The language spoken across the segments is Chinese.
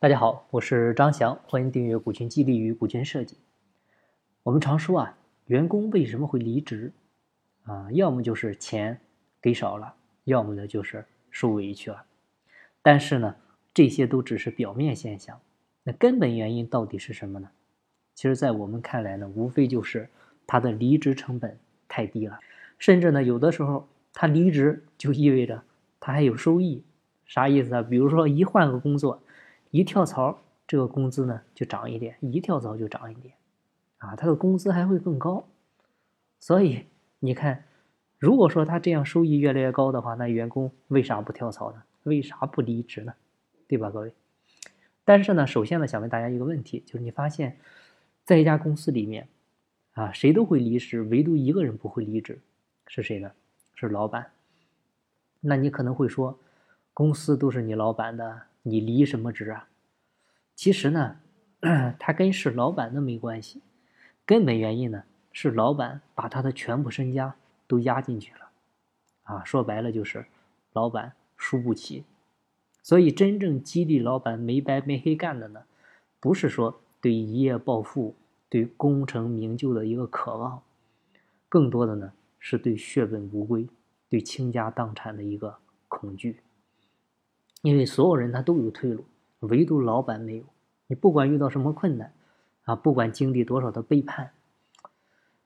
大家好，我是张翔，欢迎订阅股权激励与股权设计。我们常说啊，员工为什么会离职啊？要么就是钱给少了，要么呢就是受委屈了。但是呢，这些都只是表面现象。那根本原因到底是什么呢？其实，在我们看来呢，无非就是他的离职成本太低了，甚至呢，有的时候他离职就意味着他还有收益，啥意思啊？比如说一换个工作。一跳槽，这个工资呢就涨一点；一跳槽就涨一点，啊，他的工资还会更高。所以你看，如果说他这样收益越来越高的话，那员工为啥不跳槽呢？为啥不离职呢？对吧，各位？但是呢，首先呢，想问大家一个问题，就是你发现，在一家公司里面，啊，谁都会离职，唯独一个人不会离职，是谁呢？是老板。那你可能会说，公司都是你老板的。你离什么职啊？其实呢，他跟是老板的没关系，根本原因呢是老板把他的全部身家都压进去了，啊，说白了就是老板输不起。所以真正激励老板没白没黑干的呢，不是说对一夜暴富、对功成名就的一个渴望，更多的呢是对血本无归、对倾家荡产的一个恐惧。因为所有人他都有退路，唯独老板没有。你不管遇到什么困难，啊，不管经历多少的背叛，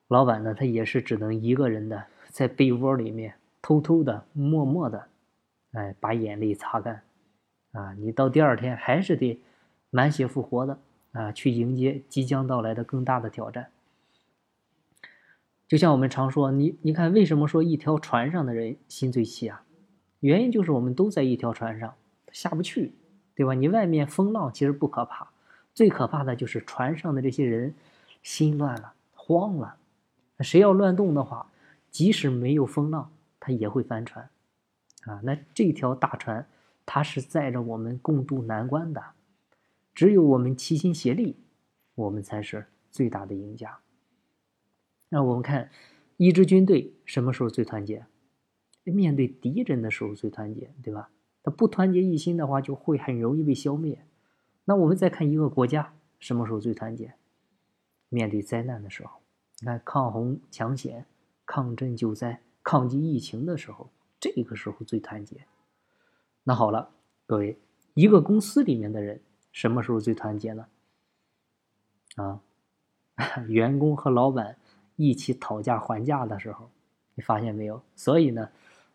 老板呢，他也是只能一个人的在被窝里面偷偷的、默默的，哎，把眼泪擦干。啊，你到第二天还是得满血复活的啊，去迎接即将到来的更大的挑战。就像我们常说，你你看，为什么说一条船上的人心最细啊？原因就是我们都在一条船上。下不去，对吧？你外面风浪其实不可怕，最可怕的就是船上的这些人心乱了、慌了。谁要乱动的话，即使没有风浪，他也会翻船啊！那这条大船，它是载着我们共度难关的。只有我们齐心协力，我们才是最大的赢家。那我们看，一支军队什么时候最团结？面对敌人的时候最团结，对吧？他不团结一心的话，就会很容易被消灭。那我们再看一个国家什么时候最团结？面对灾难的时候，你看抗洪抢险、抗震救灾、抗击疫情的时候，这个时候最团结。那好了，各位，一个公司里面的人什么时候最团结呢？啊，员工和老板一起讨价还价的时候，你发现没有？所以呢，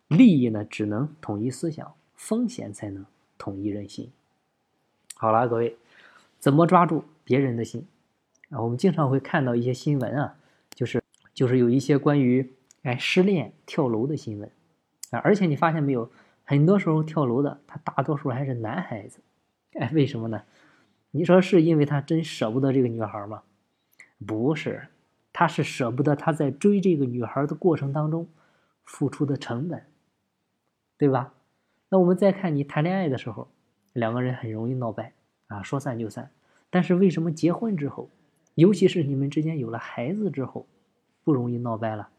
利益呢只能统一思想。风险才能统一人心。好了，各位，怎么抓住别人的心啊？我们经常会看到一些新闻啊，就是就是有一些关于哎失恋跳楼的新闻啊，而且你发现没有，很多时候跳楼的他大多数还是男孩子，哎，为什么呢？你说是因为他真舍不得这个女孩吗？不是，他是舍不得他在追这个女孩的过程当中付出的成本，对吧？那我们再看你谈恋爱的时候，两个人很容易闹掰啊，说散就散。但是为什么结婚之后，尤其是你们之间有了孩子之后，不容易闹掰了？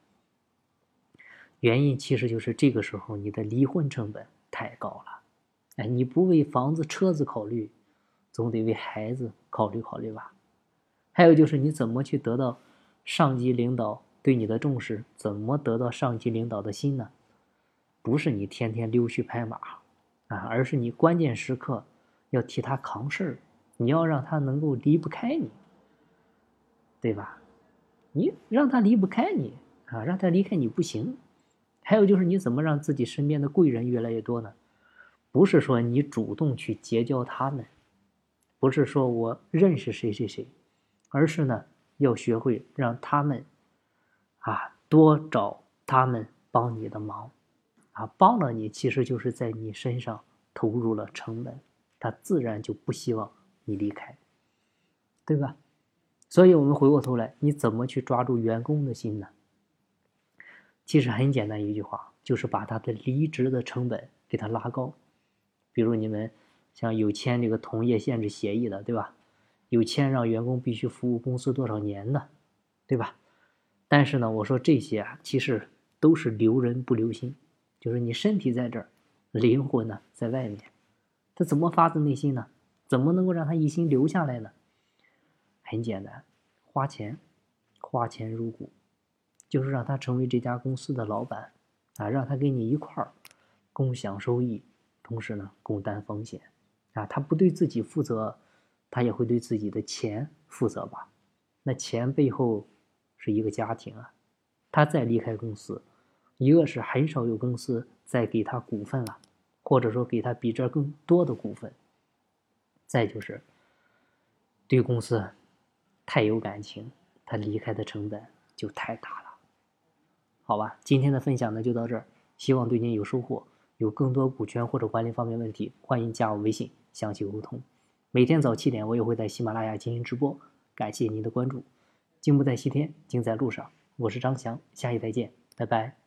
原因其实就是这个时候你的离婚成本太高了。哎，你不为房子、车子考虑，总得为孩子考虑考虑吧？还有就是你怎么去得到上级领导对你的重视？怎么得到上级领导的心呢？不是你天天溜须拍马，啊，而是你关键时刻要替他扛事儿，你要让他能够离不开你，对吧？你让他离不开你啊，让他离开你不行。还有就是你怎么让自己身边的贵人越来越多呢？不是说你主动去结交他们，不是说我认识谁谁谁，而是呢要学会让他们啊多找他们帮你的忙。啊，帮了你，其实就是在你身上投入了成本，他自然就不希望你离开，对吧？所以，我们回过头来，你怎么去抓住员工的心呢？其实很简单，一句话，就是把他的离职的成本给他拉高。比如你们像有签这个同业限制协议的，对吧？有签让员工必须服务公司多少年的，对吧？但是呢，我说这些啊，其实都是留人不留心。就是你身体在这儿，灵魂呢在外面，他怎么发自内心呢？怎么能够让他一心留下来呢？很简单，花钱，花钱入股，就是让他成为这家公司的老板啊，让他跟你一块儿共享收益，同时呢共担风险啊。他不对自己负责，他也会对自己的钱负责吧？那钱背后是一个家庭啊，他再离开公司，一个是很少有公司再给他股份了，或者说给他比这更多的股份，再就是对公司。太有感情，他离开的成本就太大了。好吧，今天的分享呢就到这儿，希望对您有收获。有更多股权或者管理方面问题，欢迎加我微信详细沟通。每天早七点，我也会在喜马拉雅进行直播。感谢您的关注，静不在西天，静在路上。我是张翔，下期再见，拜拜。